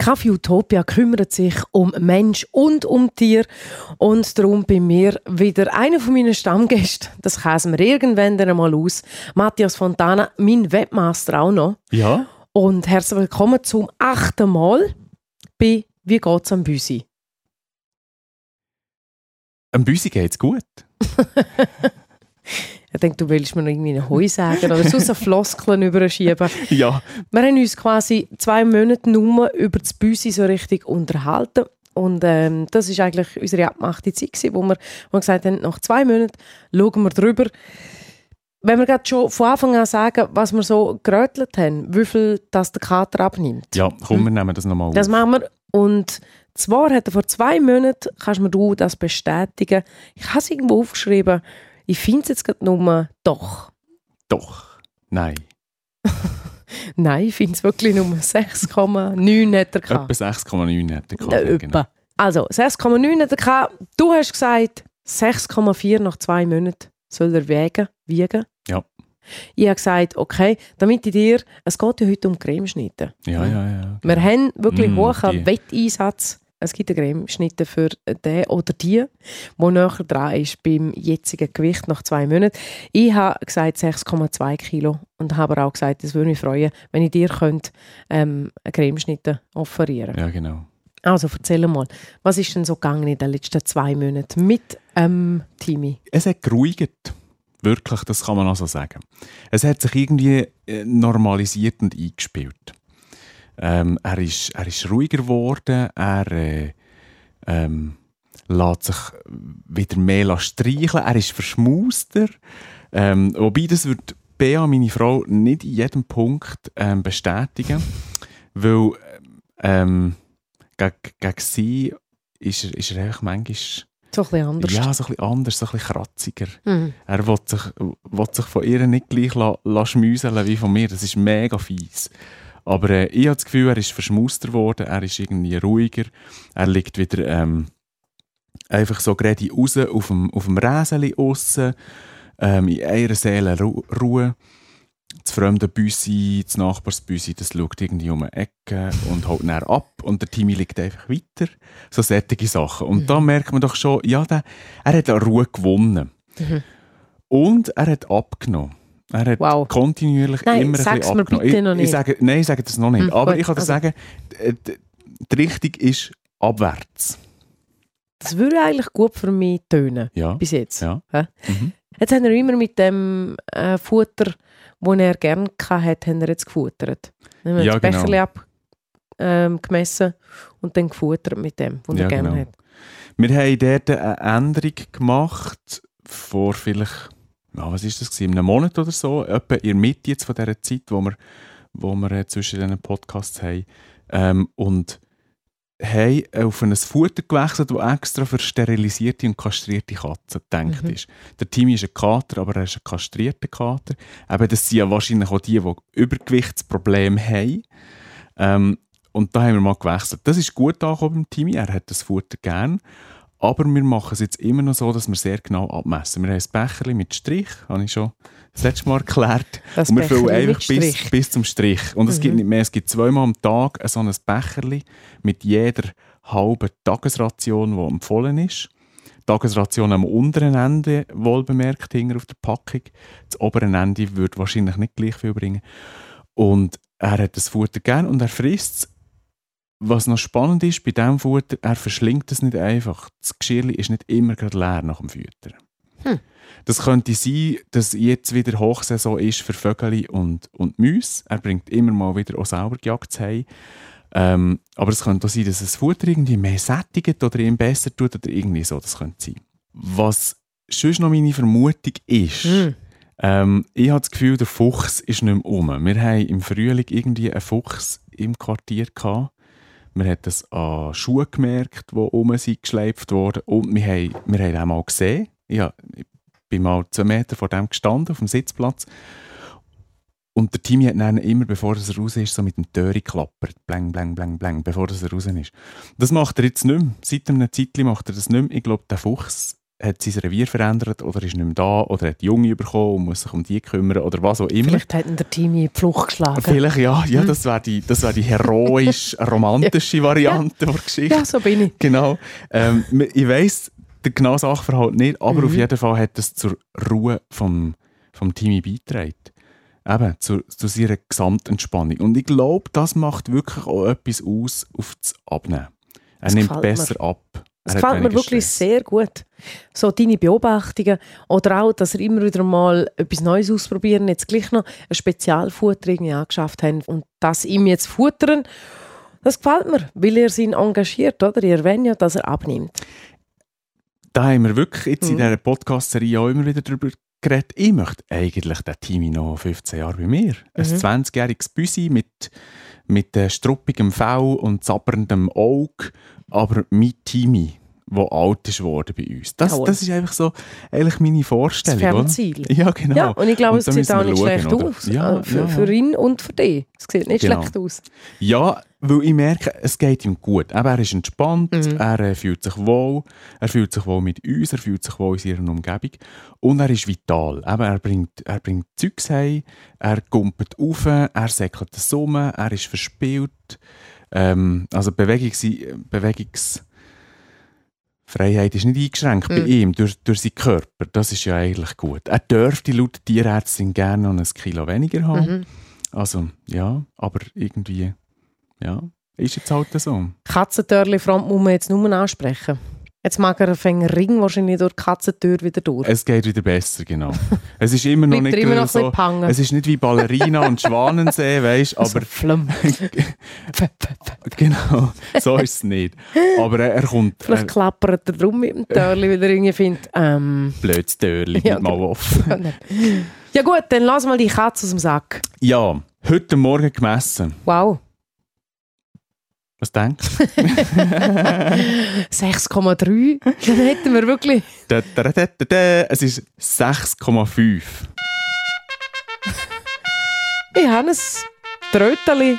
Kaffee Utopia kümmert sich um Mensch und um Tier und darum bei mir wieder einer von meinen Stammgästen. Das käsen wir irgendwann einmal aus. Matthias Fontana, mein Webmaster auch noch. Ja. Und herzlich willkommen zum achten Mal bei «Wie geht's am Büsi?» Am Büsi geht's gut. Ich denke, du willst mir noch irgendwie einen Heu sagen oder sonst Floskeln überschieben. Ja. Wir haben uns quasi zwei Monate nur über das Büsi so richtig unterhalten. Und ähm, das ist eigentlich unsere abgemachte Zeit, gewesen, wo wir, wo wir gesagt haben, nach zwei Monaten schauen wir drüber. Wenn wir gerade schon von Anfang an sagen, was wir so gerötelt haben, wie viel das der Kater abnimmt. Ja, komm, wir nehmen das nochmal auf. Das machen wir. Und zwar hat er vor zwei Monaten, kannst mir du das bestätigen, ich habe es irgendwo aufgeschrieben, ich finde es jetzt gerade nur doch. Doch. Nein. Nein, ich finde es wirklich nur 6,9 hat er gehabt. Etwa 6,9 hat er gehabt. Genau. Also, 6,9 hat er gehabt. Du hast gesagt, 6,4 nach zwei Monaten soll er wägen, wiegen. Ja. Ich habe gesagt, okay, damit ich dir, es geht ja heute um Cremeschnitte. Ja, ja, ja. Wir haben wirklich Mm, hohen die. Wetteinsatz. Es gibt eine Cremeschnitte für den oder die, der näher dran ist beim jetzigen Gewicht nach zwei Monaten. Ich habe gesagt 6,2 Kilo und habe aber auch gesagt, es würde mich freuen, wenn ich dir könnte, ähm, eine Cremeschnitte offerieren Ja, genau. Also erzähl mal, was ist denn so gegangen in den letzten zwei Monaten mit ähm, Timi? Es hat geruhigt. Wirklich, das kann man also sagen. Es hat sich irgendwie äh, normalisiert und eingespielt. Ähm, er, ist, er ist ruhiger geworden, er äh, ähm, lässt sich wieder mehr streicheln, er ist verschmuster. Ähm, wobei das wird Bea, meine Frau, nicht in jedem Punkt ähm, bestätigen, weil ähm, gegen, gegen sie ist er, ist er einfach manchmal So ein bisschen anders. ja, so ein bisschen anders, so ein bisschen kratziger. Mhm. Er will sich, will sich von ihr nicht gleich la, la schmüseln wie von mir. Das ist mega fies. Aber äh, ich habe das Gefühl, er ist verschmuster geworden, er ist irgendwie ruhiger. Er liegt wieder ähm, einfach so gerade raus auf dem, auf dem Räseli aussen, ähm, in einer Seele Ru Ruhe. Das fremde Büsi, das Nachbarsbüsi, das schaut irgendwie um eine Ecke und haut dann ab und der Timmy liegt einfach weiter. So solche Sachen. Und Mhm. da merkt man doch schon, ja, der, er hat an Ruhe gewonnen. Mhm. Und er hat abgenommen. Er hat Wow. kontinuierlich Nein, immer ein bisschen abgenommen. bitte ich, noch Ich nicht. sage, nein, ich sage das noch nicht. Hm, Aber gut, ich kann dir also. sagen, die, die, Richtung ist abwärts. Das würde eigentlich gut für mich tönen, Ja. bis jetzt. Ja. Hä? Mhm. Jetzt haben wir immer mit dem äh, Futter, das er gerne hatte, haben wir jetzt gefuttert. Dann haben wir Ja, das Becherli genau. ab, ähm, und dann gefuttert mit dem, was Ja, er gerne genau. hat. Wir haben dort eine Änderung gemacht, vor vielleicht, ja, was ist das, gewesen, einem Monat oder so, etwa in der Mitte jetzt von dieser Zeit, wo wir, wo wir äh, zwischen diesen Podcasts haben. Ähm, und haben auf ein Futter gewechselt, das extra für sterilisierte und kastrierte Katzen gedacht Mhm. ist. Der Timmy ist ein Kater, aber er ist ein kastrierter Kater. Eben, das sind ja wahrscheinlich auch die, die Übergewichtsprobleme haben. Ähm, und da haben wir mal gewechselt. Das ist gut angekommen beim Timmy, er hat das Futter gern. Aber wir machen es jetzt immer noch so, dass wir sehr genau abmessen. Wir haben ein Becherchen mit Strich, habe ich schon das letzte Mal erklärt. Das und wir füllen einfach bis, bis zum Strich. Und es Mhm. gibt nicht mehr, es gibt zweimal am Tag so ein Becherli mit jeder halben Tagesration, die empfohlen ist. Die Tagesration am unteren Ende, wohlbemerkt, hinter auf der Packung. Das oberen Ende würde wahrscheinlich nicht gleich viel bringen. Und er hat das Futter gern und er frisst es. Was noch spannend ist bei diesem Futter, er verschlingt es nicht einfach. Das Geschirr ist nicht immer gerade leer nach dem Füttern. Hm. Das könnte sein, dass jetzt wieder Hochsaison ist für Vögel und, und Mäuse. Er bringt immer mal wieder auch selber gejagt heim. Ähm, aber es könnte auch sein, dass das Futter irgendwie mehr sättigt oder ihm besser tut oder irgendwie so. Das könnte sein. Was sonst noch meine Vermutung ist, Mhm. ähm, ich habe das Gefühl, der Fuchs ist nicht mehr um. Wir haben im Frühling irgendwie einen Fuchs im Quartier gehabt. Wir haben das an Schuhen gemerkt, die um sind geschleift wurden. Und wir haben, wir haben auch mal gesehen. Ja, ich bin mal zwei Meter vor dem gestanden, auf dem Sitzplatz. Und der Timmy hat dann immer, bevor er raus ist, so mit dem Töri geklappert. Blang, blang, blang, blang, bevor er raus ist. Das macht er jetzt nicht mehr. Seit einem Zeitchen macht er das nicht mehr. Ich glaube, der Fuchs hat sein Revier verändert oder ist nicht mehr da oder hat Junge bekommen und muss sich um die kümmern oder was auch immer. Vielleicht hat ihn der Team in die Flucht geschlagen. Vielleicht ja, ja das wäre die, das wär die heroisch romantische Variante der Geschichte. Ja, so bin ich. Genau. Ähm, ich weiss den genauen Sachverhalt nicht, aber Mhm. auf jeden Fall hat es zur Ruhe vom, vom Team beigetragen. Eben, zu, zu seiner Gesamtentspannung. Und ich glaube, das macht wirklich auch etwas aus auf das Abnehmen. Er Das nimmt gefällt mir. besser ab. Das Er gefällt mir wirklich Stress. sehr gut. So deine Beobachtungen oder auch, dass er immer wieder mal etwas Neues ausprobieren, jetzt gleich noch ein Spezialfutter irgendwie angeschafft haben und das ihm jetzt futtern, das gefällt mir, weil er ihn engagiert, oder? Ich erwähne ja, dass er abnimmt. Da haben wir wirklich jetzt in Mhm. dieser Podcast-Serie auch immer wieder darüber geredet. Ich möchte eigentlich den Timmy noch 15 Jahre bei mir. Ein Mhm. 20-jähriges Büsi mit, mit äh, struppigem Fell und zapperndem Auge, aber mit Timmy, der alt ist worden bei uns. Das, Jawohl. das ist einfach so eigentlich meine Das Vorstellung. oder? Fernziel. Ja, genau. Ja, und ich glaube, Und es sieht auch nicht schauen, schlecht oder? aus. Ja, äh, für, ja. für ihn und für dich. Es sieht nicht Genau. schlecht aus. Ja, weil ich merke, es geht ihm gut. Eben, er ist entspannt, Mhm. er äh, fühlt sich wohl, er fühlt sich wohl mit uns, er fühlt sich wohl in seiner Umgebung und er ist vital. Eben, er bringt, er bringt Zeugs heim, er kumpelt auf, er säckelt den Summe, er ist verspielt. Ähm, also Bewegungs Bewegungsfreiheit ist nicht eingeschränkt bei Mhm. ihm durch, durch seinen Körper. Das ist ja eigentlich gut. Er dürfte laut Tierärztin gerne noch ein Kilo weniger haben. Mhm. Also, ja, aber irgendwie, ja, ist jetzt halt so. Katzentörli-Front muss man jetzt nur ansprechen. Jetzt mag er einen Ring wahrscheinlich durch die Katzentür wieder durch. Es geht wieder besser, genau. Es ist immer noch nicht er immer noch so, es ist nicht wie Ballerina und Schwanensee, weißt Also aber genau, so ist es nicht. Aber er, er kommt, Vielleicht er, klappert er drum mit dem Törli, weil er irgendwie findet, ähm, blödes Törli, Ja, mal genau. auf. ja gut, dann lass mal die Katze aus dem Sack. Ja, heute Morgen gemessen. Wow. Was denkst du? 6,3. Dann hätten wir wirklich... Es ist 6,5. Ich habe ein Tröteli,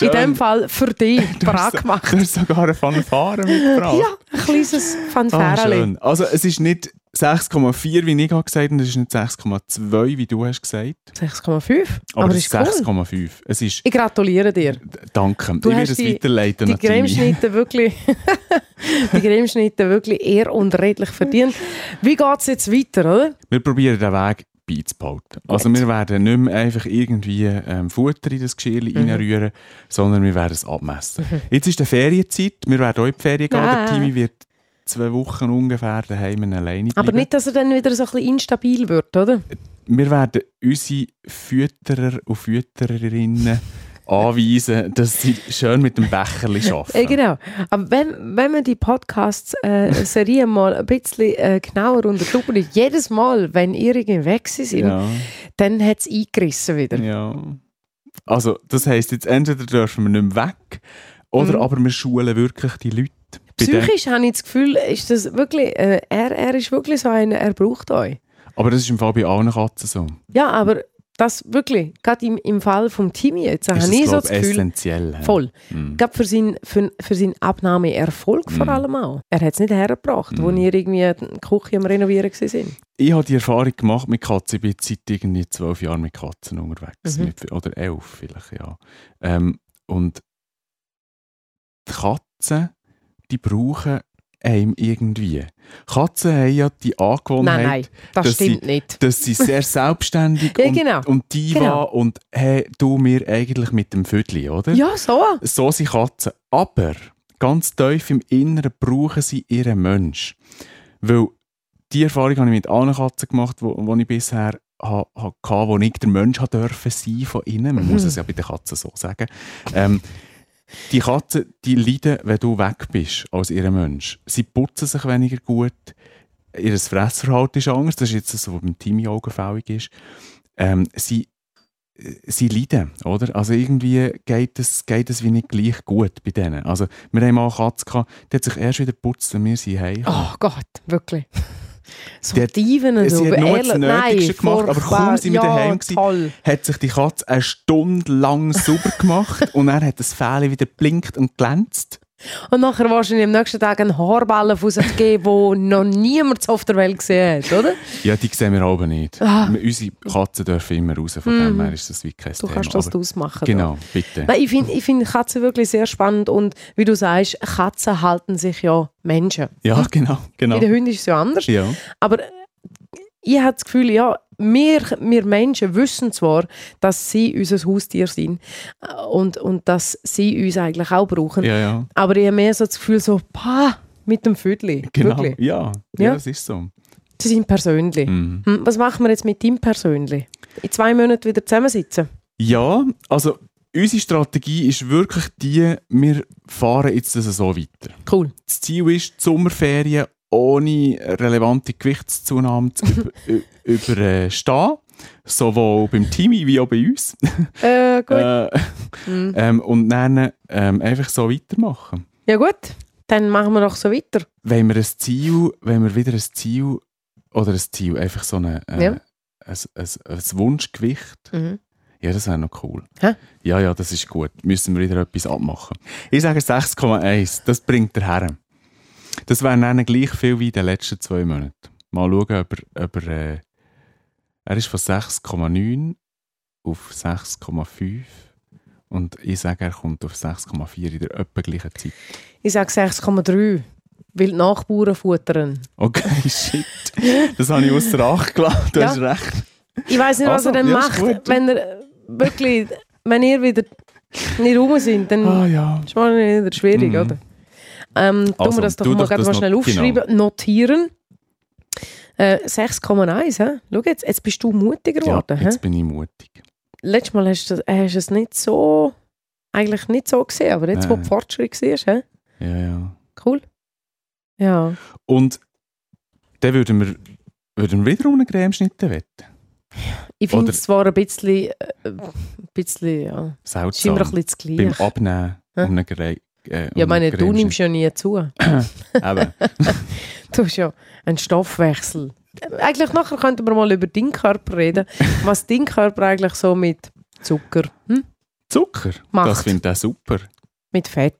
in dem Fall für dich, parat gemacht. du hast sogar eine Fanfare mitgebracht. Ja, ein kleines Ah, Fanfäreli. schön. Also es ist nicht 6,4, wie ich gesagt habe, und es ist nicht 6,2, wie du hast gesagt. 6,5. Aber, Aber, es ist ist cool. 6,5. Es ist, Ich gratuliere dir. danke. Du ich werde es die- weiterleiten Die. Cremeschnitte wirklich, die Cremeschnitte wirklich eher und redlich verdient. Wie geht es jetzt weiter, oder? Wir probieren den Weg beizubehalten. Also wir werden nicht mehr einfach irgendwie ähm, Futter in das Geschirr Mhm. reinrühren, sondern wir werden es abmessen. Jetzt ist die Ferienzeit, wir werden auch in die Ferien gehen. Ah. Der Timmy wird zwei Wochen ungefähr daheim alleine bleiben. Aber nicht, dass er dann wieder so ein bisschen instabil wird, oder? Wir werden unsere Fütterer und Füttererinnen anweisen, dass sie schön mit dem Becherli Äh, arbeiten. genau. Aber wenn, wenn man die Podcast-Serie mal ein bisschen äh, genauer unter die Lupe nimmt, jedes Mal, wenn irgendwie weg sind, Ja, dann hat es eingerissen wieder. ja. Also, das heisst jetzt, entweder dürfen wir nicht mehr weg, oder Mhm. aber wir schulen wirklich die Leute. Psychisch habe ich das Gefühl, ist das wirklich, äh, er, er ist wirklich so einer, er braucht euch. Aber das ist im Fall bei allen Katzen so. Ja, aber das wirklich, gerade im, im Fall vom Timmy jetzt, habe ist ich das, so das Gefühl, essentiell. ja. voll. Mhm. Gerade für, sein, für, für seinen Abnahmeerfolg vor Mm. allem auch. Er hat es nicht hergebracht, wo Mm. ihr irgendwie die Küche am Renovieren waren. Ich habe die Erfahrung gemacht mit Katzen. Ich bin seit irgendwie zwölf Jahren mit Katzen unterwegs. Mhm. Mit, oder elf vielleicht, ja. Ähm, und die Katzen, die brauchen einem irgendwie. Katzen haben ja die Angewohnheit, Nein, nein, das dass stimmt nicht. dass sie sehr selbstständig Ja, und, genau. und diva Genau. und hey, du mir eigentlich mit dem Vödli, oder? Ja, so. So sind Katzen. Aber ganz tief im Inneren brauchen sie ihren Mensch. Weil die Erfahrung habe ich mit allen Katzen gemacht, wo, wo ich bisher ha, ha, hatte, wo ich der Mensch sein von ihnen. Man muss Mhm. es ja bei den Katzen so sagen. Ähm, die Katzen, die leiden, wenn du weg bist als ihr Mensch. Sie putzen sich weniger gut. Ihr Fressverhalten ist anders. Das ist jetzt so, was beim Timmy augenfällig ist. Ähm, sie, sie leiden, oder? Also irgendwie geht es, geht wie nicht gleich gut bei denen. Also wir haben mal eine Katze die hat sich erst wieder geputzt, wenn wir sie heim. Oh Gott, wirklich. So Diven und sie so. hat nur das Nötigste gemacht, aber kaum sind wir ja, daheim gewesen. hat sich die Katze eine Stunde lang sauber gemacht und er hat das Fähle wieder blinkt und glänzt. Und nachher wahrscheinlich am nächsten Tag einen Haarballen von sich geben, den noch niemand auf der Welt gesehen hat, oder? Ja, die sehen wir aber nicht. Ah. Unsere Katzen dürfen immer raus, von dem her ist das wie kein Du Thema. kannst das aber, ausmachen. Genau, bitte. Nein, ich finde ich find Katzen wirklich sehr spannend und wie du sagst, Katzen halten sich ja Menschen. Ja, genau, genau. Bei den Hunden ist es ja anders. Ja, Aber äh, ich habe das Gefühl, ja, wir, wir Menschen wissen zwar, dass sie unser Haustier sind äh, und, und dass sie uns eigentlich auch brauchen. ja, ja. Aber ich habe mehr so das Gefühl, so, pah, mit dem Vödli. Genau. Ja, ja, Ja. das ist so. Sie sind persönlich. Mhm. Hm, was machen wir jetzt mit ihm persönlich? In zwei Monaten wieder zusammensitzen? Ja, also unsere Strategie ist wirklich die, wir fahren jetzt das so weiter. Cool. Das Ziel ist, die Sommerferien ohne relevante Gewichtszunahme zu überstehen. Sowohl beim Team wie auch bei uns. Äh, gut. Äh, Hm. ähm, und dann ähm, einfach so weitermachen. Ja gut, dann machen wir doch so weiter. Wenn wir ein Ziel, wenn wir wieder ein Ziel oder ein Ziel, einfach so eine, äh, Ja. ein, ein, ein Wunschgewicht, Mhm. ja, das wäre noch cool. Hä? Ja, ja, das ist gut. Müssen wir wieder etwas abmachen. Ich sage 6,1, das bringt er her. Das wäre dann gleich viel wie in den letzten zwei Monaten. Mal schauen, ob er, ob er, äh, er ist von 6,9 auf 6,5 und ich sage, er kommt auf 6,4 in der etwa gleichen Zeit. Ich sage 6,3, weil die Nachbarn futtern. Okay, shit. Das habe ich außer Acht gelassen. Du Ja. hast recht. Ich weiß nicht, was Also, er dann ja, macht, wenn er wirklich, wenn ihr wieder nicht rum sind, dann Ah ja. ist es wieder schwierig, Mhm. oder? Ähm, tun Also, wir das doch mal, doch das mal schnell aufschreiben, notieren. Äh, 6,1, hä? Schau jetzt, jetzt bist du mutiger Ja, geworden. hä? jetzt bin ich mutig. Letztes Mal hast du, äh, hast du es nicht so, eigentlich nicht so gesehen, aber jetzt, wo Nein. du Fortschritt siehst, hä? Ja, ja. cool. Ja. Und dann würden wir, würden wir wieder um einen Cremeschnitt wetten. Ich finde es zwar ein bisschen, äh, ein bisschen, ja, Seltsam. ein bisschen das Beim. Abnehmen Hä? um einen äh, Ja, ich meine, du nimmst ja nie zu. Eben. Du hast ja einen Stoffwechsel. Eigentlich nachher könnten wir mal über deinen Körper reden. Was dein Körper eigentlich so mit Zucker, hm? Zucker, Macht. das finde ich super. mit Fett.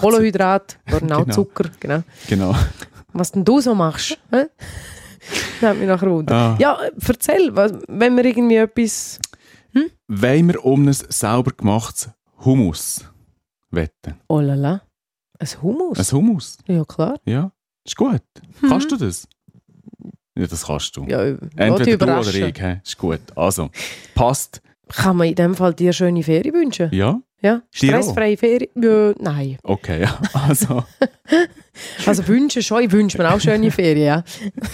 Kohlenhydrat, genau. Zucker, genau. Genau. Was denn du so machst, hä? Nimmt mich nachher unter. Ah. Ja, erzähl, wenn wir irgendwie etwas... Wollen wir um ein sauber gemachtes Hummus wetten? Oh la la, ein Hummus? Ein Hummus? ja, klar. Ja. Ist gut. Kannst du das? Ja, das kannst du. Ja, Entweder du oder ich. hä? Ist gut. Also, passt. Kann man in dem Fall dir schöne Ferien wünschen? Ja? Ja? Stressfreie Ferien? Ja, nein. Okay, ja. Also, Also wünschen schon, ich wünsche mir auch schöne Ferien, ja.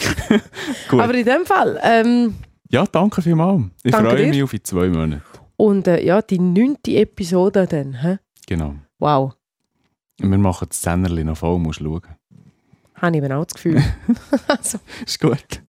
gut. Aber in dem Fall, ähm, ja, danke vielmals. Ich Danke freue dir. mich auf in zwei Monate. und äh, ja, die neunte Episode dann, hä? Genau. Wow, wir machen das Zehnerli noch voll, musst schauen. habe ich eben auch das Gefühl. also, Ist gut.